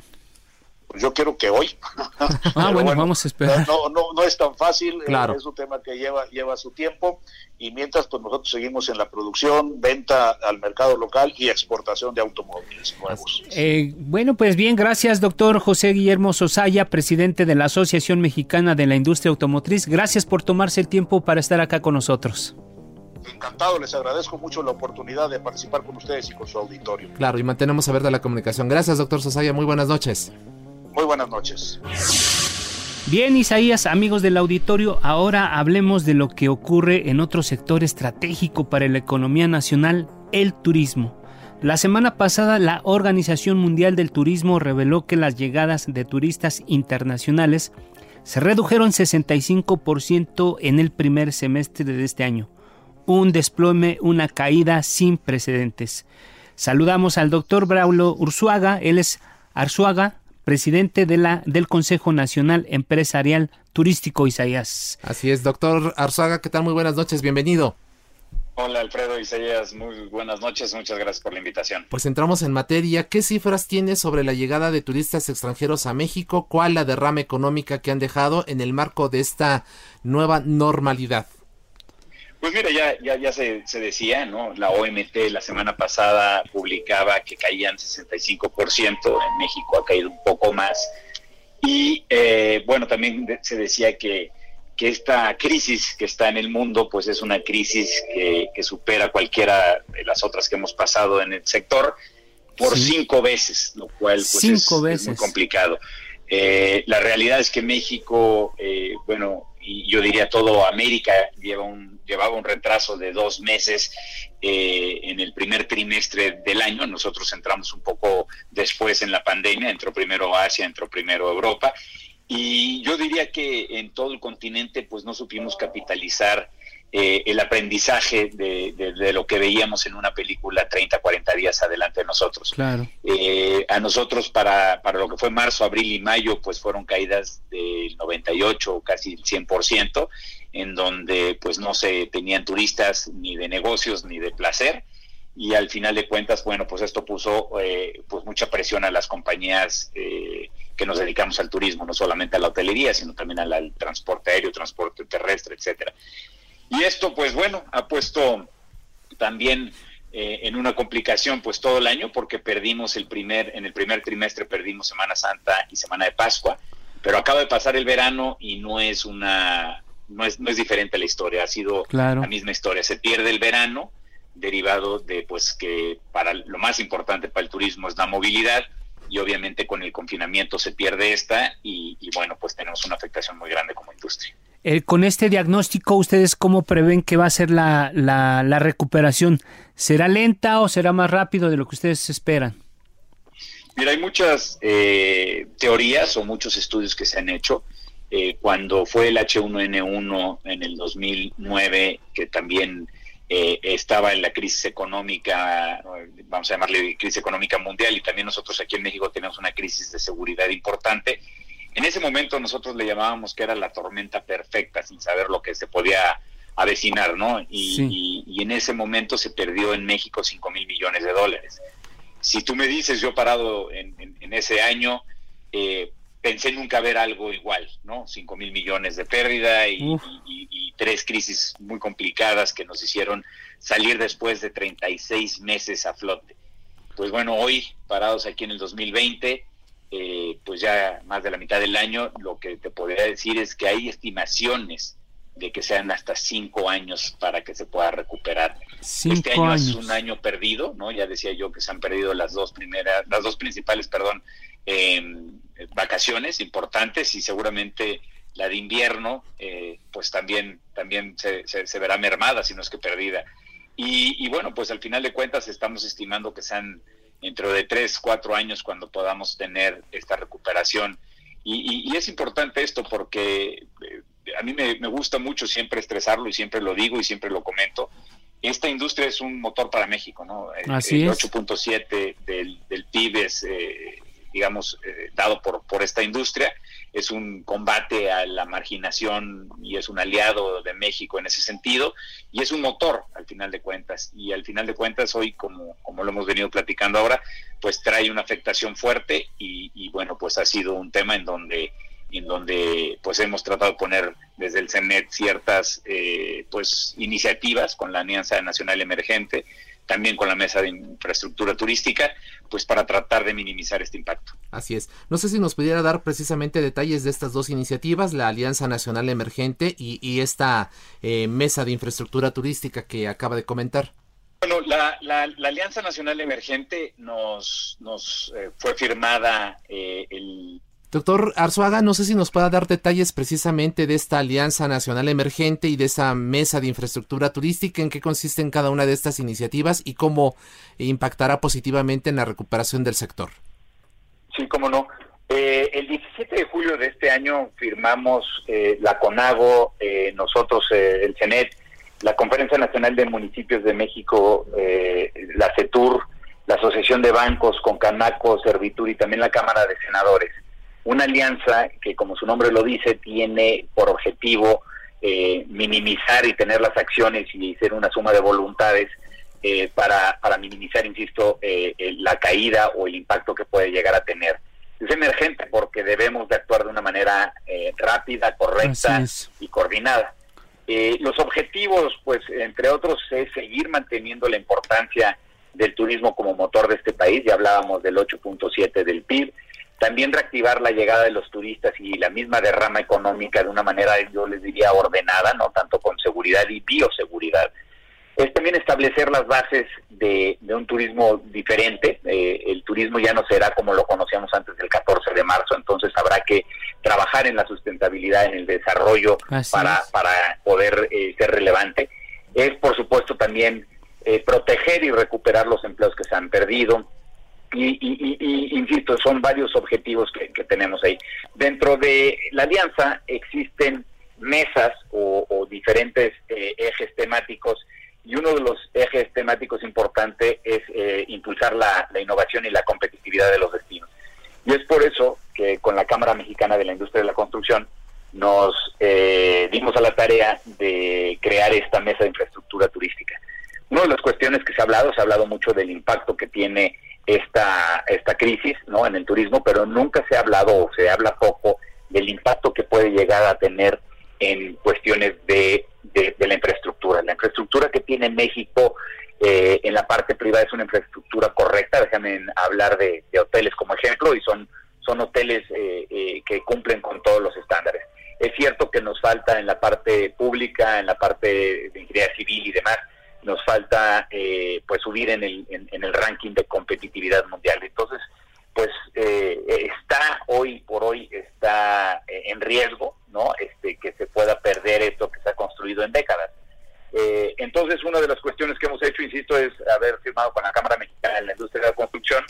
Pues yo quiero que hoy. ah, bueno, vamos a esperar. No, no, no es tan fácil, eh, claro. es un tema que lleva, lleva su tiempo y mientras pues nosotros seguimos en la producción, venta al mercado local y exportación de automóviles nuevos. Eh, bueno, pues bien, gracias doctor José Guillermo Sosaya, presidente de la Asociación Mexicana de la Industria Automotriz. Gracias por tomarse el tiempo para estar acá con nosotros. Encantado, les agradezco mucho la oportunidad de participar con ustedes y con su auditorio. Claro, y mantenemos abierta la comunicación. Gracias, doctor Sosaya. Muy buenas noches. Muy buenas noches. Bien, Isaías, amigos del auditorio, ahora hablemos de lo que ocurre en otro sector estratégico para la economía nacional, el turismo. La semana pasada la Organización Mundial del Turismo reveló que las llegadas de turistas internacionales se redujeron 65% en el primer semestre de este año. Un desplome, una caída sin precedentes. Saludamos al doctor Braulo Ursuaga, él es Arzuaga, presidente de la, del Consejo Nacional Empresarial Turístico Isaías. Así es, doctor Arzuaga, ¿qué tal? Muy buenas noches, bienvenido. Hola Alfredo Isaías, muy buenas noches, muchas gracias por la invitación. Pues entramos en materia, ¿qué cifras tiene sobre la llegada de turistas extranjeros a México? ¿Cuál la derrama económica que han dejado en el marco de esta nueva normalidad? Pues mira, ya, ya, ya se, se, decía, ¿no? La OMT la semana pasada publicaba que caían 65%, en México ha caído un poco más. Y eh, bueno, también se decía que, que esta crisis que está en el mundo, pues es una crisis que, que supera cualquiera de las otras que hemos pasado en el sector por cinco veces, lo cual pues es, muy complicado. Eh, la realidad es que México, eh, bueno, y yo diría todo América lleva un, llevaba un retraso de dos meses eh, en el primer trimestre del año. Nosotros entramos un poco después en la pandemia, entró primero Asia, entró primero Europa. Y yo diría que en todo el continente pues no supimos capitalizar eh, el aprendizaje de, lo que veíamos en una película 30, 40 días adelante de nosotros. Claro. Eh, a nosotros para, para lo que fue marzo, abril y mayo, pues fueron caídas del 98, casi el 100%, en donde pues no se tenían turistas ni de negocios ni de placer. Y al final de cuentas, bueno, pues esto puso eh, pues mucha presión a las compañías que nos dedicamos al turismo, no solamente a la hotelería, sino también al transporte aéreo, transporte terrestre, etcétera. Y esto, pues bueno, ha puesto también eh, en una complicación pues todo el año porque perdimos el primer, en el primer trimestre perdimos Semana Santa y Semana de Pascua, pero acaba de pasar el verano y no es una, no es, no es diferente la historia, ha sido la misma historia, se pierde el verano derivado de pues que para lo más importante para el turismo es la movilidad y obviamente con el confinamiento se pierde esta y, y bueno pues tenemos una afectación muy grande como industria. Eh, con este diagnóstico, ¿ustedes cómo prevén que va a ser la, la, recuperación? ¿Será lenta o será más rápido de lo que ustedes esperan? Mira, hay muchas eh, teorías o muchos estudios que se han hecho. Eh, cuando fue el H1N1 en el 2009, que también estaba en la crisis económica, vamos a llamarle crisis económica mundial, y también nosotros aquí en México tenemos una crisis de seguridad importante, en ese momento nosotros le llamábamos que era la tormenta perfecta, sin saber lo que se podía avecinar, ¿no? Y, en ese momento se perdió en México 5 mil millones de dólares. Si tú me dices, yo parado en, ese año, eh, pensé nunca ver algo igual, ¿no? 5 mil millones de pérdida y, y, tres crisis muy complicadas que nos hicieron salir después de 36 meses a flote. Pues bueno, hoy, parados aquí en el 2020, eh, pues ya más de la mitad del año, lo que te podría decir es que hay estimaciones de que sean hasta cinco años para que se pueda recuperar. este año es un año perdido, ¿no? Ya decía yo que se han perdido las dos primeras, las dos principales, perdón, em, vacaciones importantes y seguramente la de invierno, eh, pues también, también se, se, verá mermada, si no es que perdida. Y, bueno, pues al final de cuentas estamos estimando que sean dentro de tres, cuatro años cuando podamos tener esta recuperación. Y, es importante esto porque eh, a mí me, gusta mucho siempre estresarlo y siempre lo digo y siempre lo comento. Esta industria es un motor para México, ¿no? Así el 8.7 del, del PIB es, eh, digamos, eh, dado por, por esta industria es un combate a la marginación y es un aliado de México en ese sentido y es un motor al final de cuentas. Y al final de cuentas hoy como, como lo hemos venido platicando ahora pues trae una afectación fuerte y, bueno pues ha sido un tema en donde en donde pues hemos tratado de poner desde el CENET ciertas eh, pues iniciativas con la Alianza Nacional Emergente también con la mesa de infraestructura turística, pues para tratar de minimizar este impacto. Así es. No sé si nos pudiera dar precisamente detalles de estas dos iniciativas, la Alianza Nacional Emergente y, esta eh, mesa de infraestructura turística que acaba de comentar. Bueno, la, Alianza Nacional Emergente nos, nos eh, fue firmada eh, el Doctor Arzuaga, no sé si nos pueda dar detalles precisamente de esta Alianza Nacional Emergente y de esa mesa de infraestructura turística, en qué consisten cada una de estas iniciativas y cómo impactará positivamente en la recuperación del sector. Sí, cómo no. Eh, el 17 de julio de este año firmamos eh, la CONAGO, eh, nosotros, el CENET, la Conferencia Nacional de Municipios de México, la CETUR, la Asociación de Bancos, con Canaco, Servitur y también la Cámara de Senadores una alianza que, como su nombre lo dice, tiene por objetivo eh, minimizar y tener las acciones y ser una suma de voluntades eh, para, para minimizar, insisto, eh, la caída o el impacto que puede llegar a tener. Es emergente porque debemos de actuar de una manera rápida, correcta y coordinada. los objetivos, pues, entre otros, es seguir manteniendo la importancia del turismo como motor de este país. Ya hablábamos del 8.7 del PIB también reactivar la llegada de los turistas y la misma derrama económica de una manera, yo les diría, ordenada, no tanto con seguridad y bioseguridad. Es también establecer las bases de, un turismo diferente. Eh, el turismo ya no será como lo conocíamos antes del 14 de marzo, entonces habrá que trabajar en la sustentabilidad, en el desarrollo para, para poder eh, ser relevante. Es, por supuesto, también eh, proteger y recuperar los empleos que se han perdido, y, insisto, son varios objetivos que, tenemos ahí. Dentro de la alianza existen mesas o, diferentes eh, ejes temáticos y uno de los ejes temáticos importantes es eh, impulsar la, innovación y la competitividad de los destinos. Y es por eso que con la Cámara Mexicana de la Industria de la Construcción nos eh, dimos a la tarea de crear esta mesa de infraestructura turística. Una de las cuestiones que se ha hablado, se ha hablado mucho del impacto que tiene esta, esta crisis ¿no? en el turismo, pero nunca se ha hablado o se habla poco del impacto que puede llegar a tener en cuestiones de, de, la infraestructura. La infraestructura que tiene México eh, en la parte privada es una infraestructura correcta, déjame hablar de, hoteles como ejemplo, y son, son hoteles eh, eh, que cumplen con todos los estándares. Es cierto que nos falta en la parte pública, en la parte de ingeniería civil y demás, nos falta eh, pues subir en el, en, el ranking de competitividad mundial. Entonces, pues eh, está hoy por hoy está eh, en riesgo, ¿no? Este que se pueda perder esto que se ha construido en décadas. entonces, una de las cuestiones que hemos hecho, insisto, es haber firmado con la Cámara Mexicana de la Industria de la Construcción,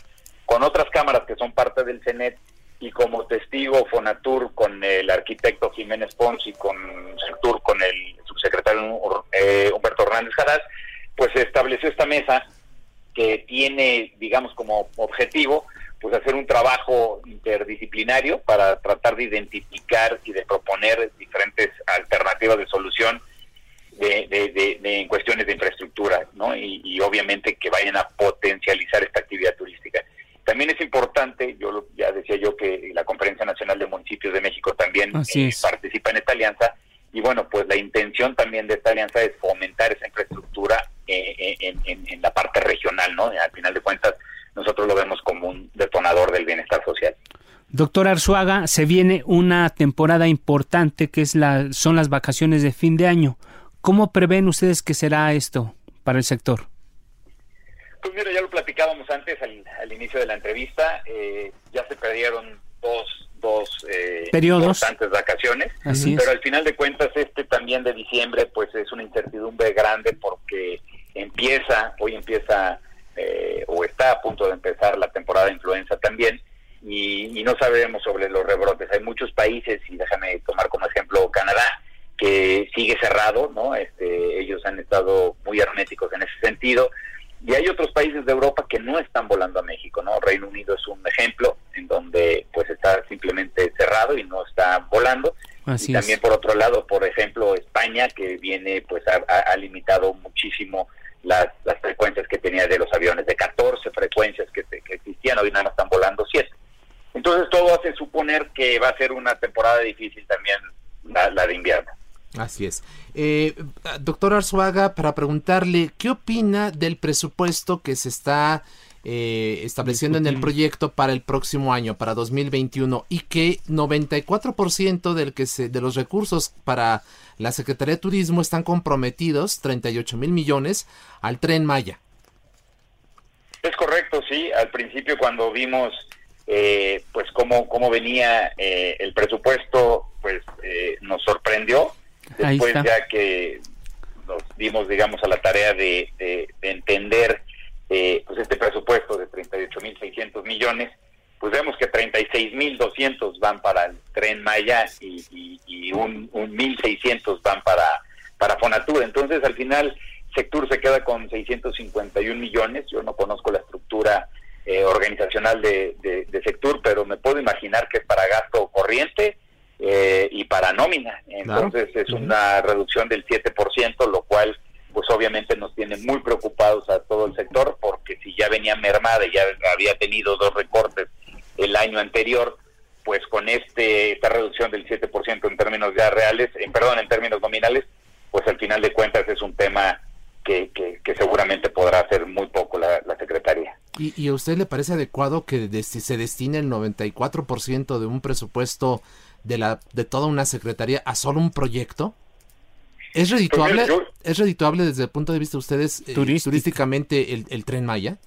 con otras cámaras que son parte del CENET y como testigo Fonatur con el arquitecto Jiménez Pons y con Sectur con el subsecretario Humberto Hernández Jaraz, pues se estableció esta mesa que tiene, digamos, como objetivo, pues hacer un trabajo interdisciplinario para tratar de identificar y de proponer diferentes alternativas de solución de, en cuestiones de infraestructura, ¿no? Y, obviamente que vayan a potencializar esta actividad turística. También es importante, yo ya decía yo que la Conferencia Nacional de Municipios de México también eh, participa en esta alianza, y bueno, pues la intención también de esta alianza es fomentar en, la parte regional, ¿no? Al final de cuentas, nosotros lo vemos como un detonador del bienestar social. Doctor Arzuaga, se viene una temporada importante que es la, son las vacaciones de fin de año. ¿Cómo prevén ustedes que será esto para el sector? Pues mira, ya lo platicábamos antes al, inicio de la entrevista. Eh, ya se perdieron dos, dos eh, Periodos. importantes vacaciones. pero al final de cuentas, este también de diciembre, pues es una incertidumbre grande porque empieza, hoy empieza eh, o está a punto de empezar la temporada de influenza también. Y, y no sabemos sobre los rebrotes. Hay muchos países, y déjame tomar como ejemplo Canadá, que sigue cerrado, ¿no? Este, ellos han estado muy herméticos en ese sentido. Y hay otros países de Europa que no están volando a México, ¿no? Reino Unido es un ejemplo en donde pues está simplemente cerrado y no está volando. y también por otro lado, por ejemplo, España que viene pues ha, limitado muchísimo las, las, frecuencias que tenía de los aviones, de 14 frecuencias que, que existían, hoy nada más están volando 7. Entonces todo hace suponer que va a ser una temporada difícil también la de invierno. Así es. Eh, doctor Arzuaga, para preguntarle, ¿qué opina del presupuesto que se está eh, estableciendo en el proyecto para el próximo año, para 2021, y que 94% del que se, de los recursos para la Secretaría de Turismo están comprometidos, 38 mil millones, al tren Maya? Es correcto, sí. Al principio cuando vimos eh, pues cómo, cómo venía eh, el presupuesto, pues nos sorprendió Después ya que nos dimos, digamos, a la tarea de, entender eh, pues este presupuesto de 38.600 millones, pues vemos que 36.200 van para el tren Maya y, y, un, un 1.600 van para, para Fonatur. Entonces, al final, Sectur se queda con 651 millones. Yo no conozco la estructura eh, organizacional de, de, de Sectur, pero me puedo imaginar que es para gasto corriente eh, y para nómina. Entonces es una reducción del 7%, lo cual pues obviamente nos tiene muy preocupados a todo el sector porque si ya venía mermada y ya había tenido dos recortes el año anterior, pues con este esta reducción del 7% en términos ya reales, en perdón, en términos nominales, pues al final de cuentas es un tema que, que, seguramente podrá hacer muy poco la, la Secretaría. ¿Y, ¿Y, a usted le parece adecuado que se destine el 94% de un presupuesto de, la, de toda una secretaría a solo un proyecto? ¿Es redituable, pues ¿es redituable desde el punto de vista de ustedes eh, turísticamente el, tren Maya?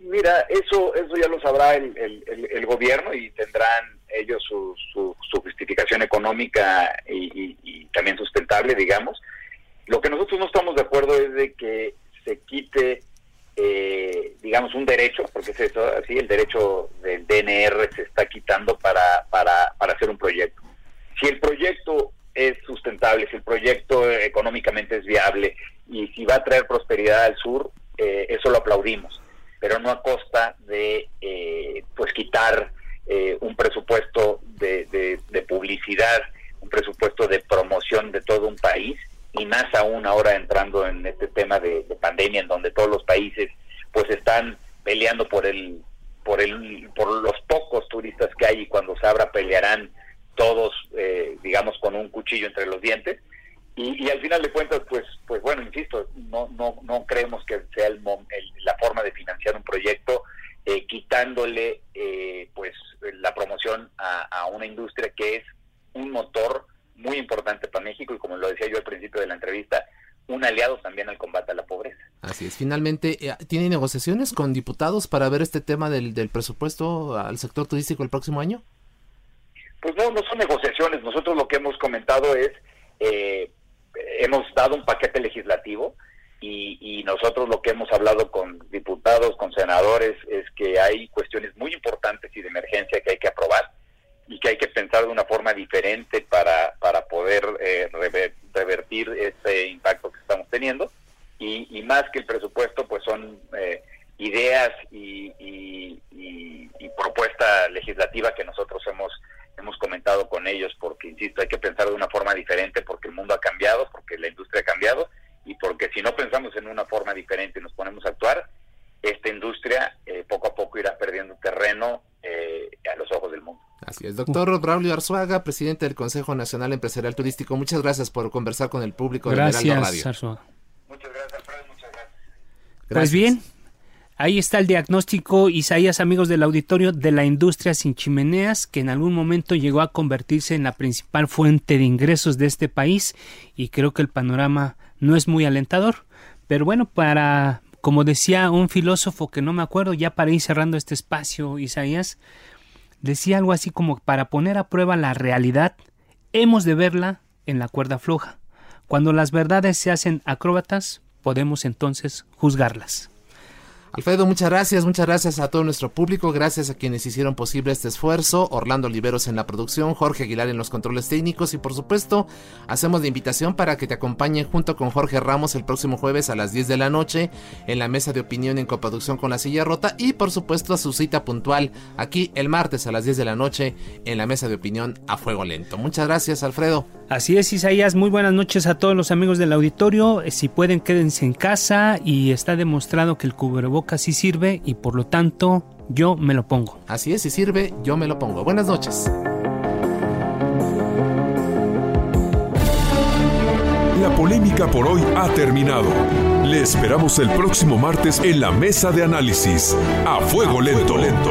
Mira, eso eso ya lo sabrá el, el, gobierno y tendrán ellos su, su, justificación económica y, también sustentable, digamos. Lo que nosotros no estamos de acuerdo es de que se quite eh, digamos, un derecho, porque es eso, así, el derecho del DNR se está quitando para, para, para hacer un proyecto. Si el proyecto es sustentable, si el proyecto económicamente es viable y si va a traer prosperidad al sur, eh, eso lo aplaudimos, pero no a costa de eh, pues quitar eh, un presupuesto de, de, publicidad, un presupuesto de promoción de todo un país y más aún ahora entrando en este tema de, pandemia en donde todos los países pues están peleando por el por el por los pocos turistas que hay y cuando se abra pelearán todos eh, digamos con un cuchillo entre los dientes y, al final de cuentas pues pues bueno insisto no no no creemos que sea el, la forma de financiar un proyecto eh, quitándole eh, pues la promoción a, a una industria que es un motor muy importante para México y como lo decía yo al principio de la entrevista, un aliado también al combate a la pobreza. Así es. Finalmente, eh, ¿tiene negociaciones con diputados para ver este tema del, del presupuesto al sector turístico el próximo año? Pues no, no son negociaciones. Nosotros lo que hemos comentado es, eh, hemos dado un paquete legislativo y, y nosotros lo que hemos hablado con diputados, con senadores, es que hay cuestiones muy importantes y de emergencia que hay que aprobar y que hay que pensar de una forma diferente para, para poder eh, revertir este impacto que estamos teniendo. Y, más que el presupuesto, pues son eh, ideas y, y, propuesta legislativa que nosotros hemos hemos comentado con ellos, porque, insisto, hay que pensar de una forma diferente, porque el mundo ha cambiado, porque la industria ha cambiado, y porque si no pensamos en una forma diferente y nos ponemos a actuar, esta industria eh, poco a poco irá perdiendo terreno a los ojos del mundo. Así es, doctor Braulio Arzuaga, presidente del Consejo Nacional Empresarial Turístico. Muchas gracias por conversar con el público gracias, de Heraldo Radio. Arzuaga. Muchas gracias, Alfredo, muchas gracias. Pues bien, ahí está el diagnóstico, Isaías, amigos del auditorio, de la industria sin chimeneas, que en algún momento llegó a convertirse en la principal fuente de ingresos de este país y creo que el panorama no es muy alentador. Pero bueno, para, como decía un filósofo que no me acuerdo, ya para ir cerrando este espacio, Isaías, decía algo así como para poner a prueba la realidad, hemos de verla en la cuerda floja. Cuando las verdades se hacen acróbatas, podemos entonces juzgarlas. Alfredo, muchas gracias, muchas gracias a todo nuestro público, gracias a quienes hicieron posible este esfuerzo, Orlando Oliveros en la producción, Jorge Aguilar en los controles técnicos y por supuesto hacemos la invitación para que te acompañen junto con Jorge Ramos el próximo jueves a las 10 de la noche en la mesa de opinión en coproducción con la silla rota y por supuesto a su cita puntual aquí el martes a las 10 de la noche en la mesa de opinión a fuego lento. Muchas gracias Alfredo. Así es Isaías, muy buenas noches a todos los amigos del auditorio, si pueden quédense en casa y está demostrado que el cubrebocas sí sirve y por lo tanto yo me lo pongo. Así es, si sirve, yo me lo pongo. Buenas noches. La polémica por hoy ha terminado. Le esperamos el próximo martes en la mesa de análisis. A fuego lento, lento.